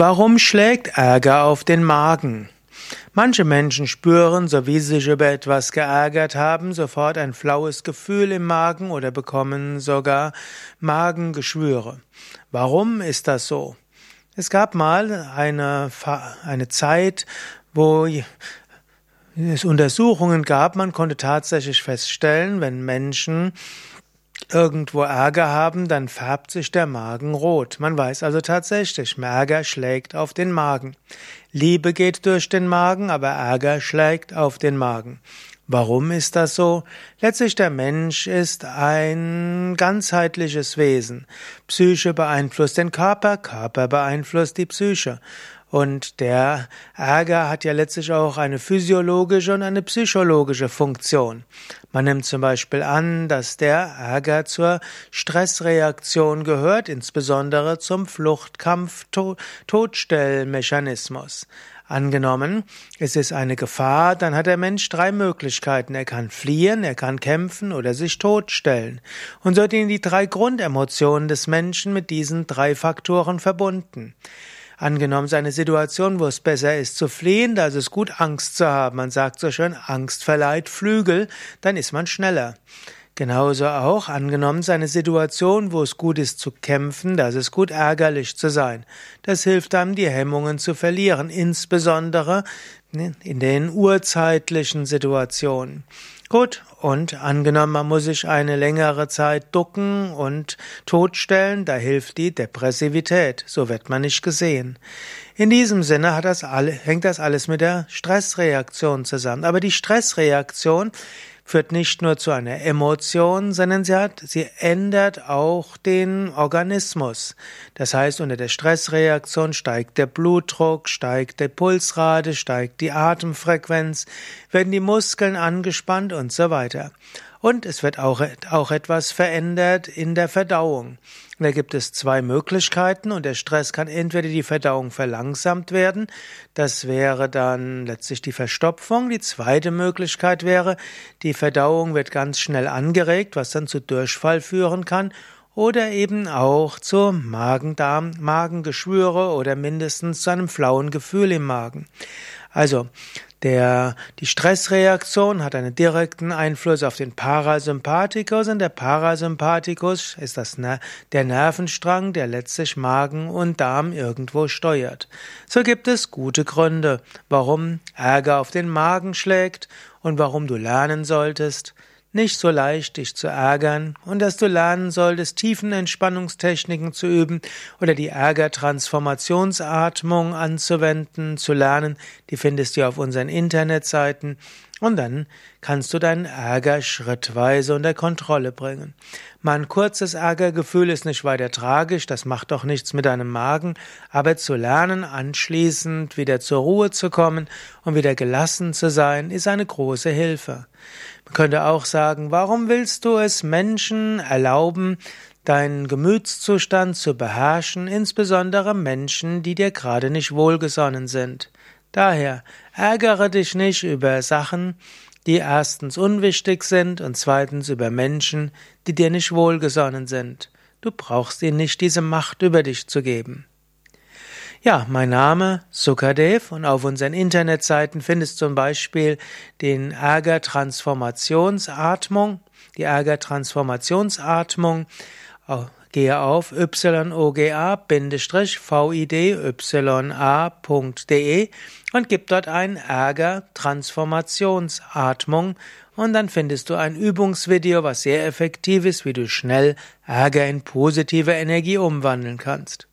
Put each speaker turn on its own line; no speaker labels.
Warum schlägt Ärger auf den Magen? Manche Menschen spüren, so wie sie sich über etwas geärgert haben, sofort ein flaues Gefühl im Magen oder bekommen sogar Magengeschwüre. Warum ist das so? Es gab mal eine, eine Zeit, wo es Untersuchungen gab, man konnte tatsächlich feststellen, wenn Menschen irgendwo Ärger haben, dann färbt sich der Magen rot. Man weiß also tatsächlich, Ärger schlägt auf den Magen. Liebe geht durch den Magen, aber Ärger schlägt auf den Magen. Warum ist das so? Letztlich der Mensch ist ein ganzheitliches Wesen. Psyche beeinflusst den Körper, Körper beeinflusst die Psyche. Und der Ärger hat ja letztlich auch eine physiologische und eine psychologische Funktion. Man nimmt zum Beispiel an, dass der Ärger zur Stressreaktion gehört, insbesondere zum Fluchtkampf-Todstellmechanismus. Angenommen, es ist eine Gefahr, dann hat der Mensch drei Möglichkeiten. Er kann fliehen, er kann kämpfen oder sich totstellen. Und so sind die drei Grundemotionen des Menschen mit diesen drei Faktoren verbunden. Angenommen seine Situation, wo es besser ist zu fliehen, da ist es gut, Angst zu haben. Man sagt so schön, Angst verleiht Flügel, dann ist man schneller. Genauso auch angenommen seine Situation, wo es gut ist zu kämpfen, da ist gut ärgerlich zu sein. Das hilft einem, die Hemmungen zu verlieren, insbesondere in den urzeitlichen Situationen. Gut, und angenommen, man muss sich eine längere Zeit ducken und totstellen, da hilft die Depressivität. So wird man nicht gesehen. In diesem Sinne hat das alle, hängt das alles mit der Stressreaktion zusammen. Aber die Stressreaktion führt nicht nur zu einer Emotion, sondern sie hat, sie ändert auch den Organismus. Das heißt, unter der Stressreaktion steigt der Blutdruck, steigt die Pulsrate, steigt die Atemfrequenz, werden die Muskeln angespannt und so weiter. Und es wird auch, auch etwas verändert in der Verdauung. Da gibt es zwei Möglichkeiten und der Stress kann entweder die Verdauung verlangsamt werden, das wäre dann letztlich die Verstopfung. Die zweite Möglichkeit wäre, die Verdauung wird ganz schnell angeregt, was dann zu Durchfall führen kann oder eben auch zu Magen-Darm, Magengeschwüre oder mindestens zu einem flauen Gefühl im Magen. Also, der, die Stressreaktion hat einen direkten Einfluss auf den Parasympathikus und der Parasympathikus ist das, der Nervenstrang, der letztlich Magen und Darm irgendwo steuert. So gibt es gute Gründe, warum Ärger auf den Magen schlägt und warum du lernen solltest, nicht so leicht, dich zu ärgern und dass du lernen solltest, tiefen Entspannungstechniken zu üben oder die Ärgertransformationsatmung anzuwenden, zu lernen. Die findest du auf unseren Internetseiten und dann kannst du deinen Ärger schrittweise unter Kontrolle bringen. Mein kurzes Ärgergefühl ist nicht weiter tragisch, das macht doch nichts mit deinem Magen, aber zu lernen, anschließend wieder zur Ruhe zu kommen und wieder gelassen zu sein, ist eine große Hilfe. Man könnte auch sagen, warum willst du es Menschen erlauben, deinen Gemütszustand zu beherrschen, insbesondere Menschen, die dir gerade nicht wohlgesonnen sind? Daher ärgere dich nicht über Sachen, die erstens unwichtig sind und zweitens über Menschen, die dir nicht wohlgesonnen sind. Du brauchst ihnen nicht diese Macht über dich zu geben. Ja, mein Name Sukadev und auf unseren Internetseiten findest du zum Beispiel den Ärger Transformationsatmung, die Ärger Transformationsatmung Gehe auf yoga-vidya.de und gib dort ein Ärger Transformationsatmung und dann findest du ein Übungsvideo, was sehr effektiv ist, wie du schnell Ärger in positive Energie umwandeln kannst.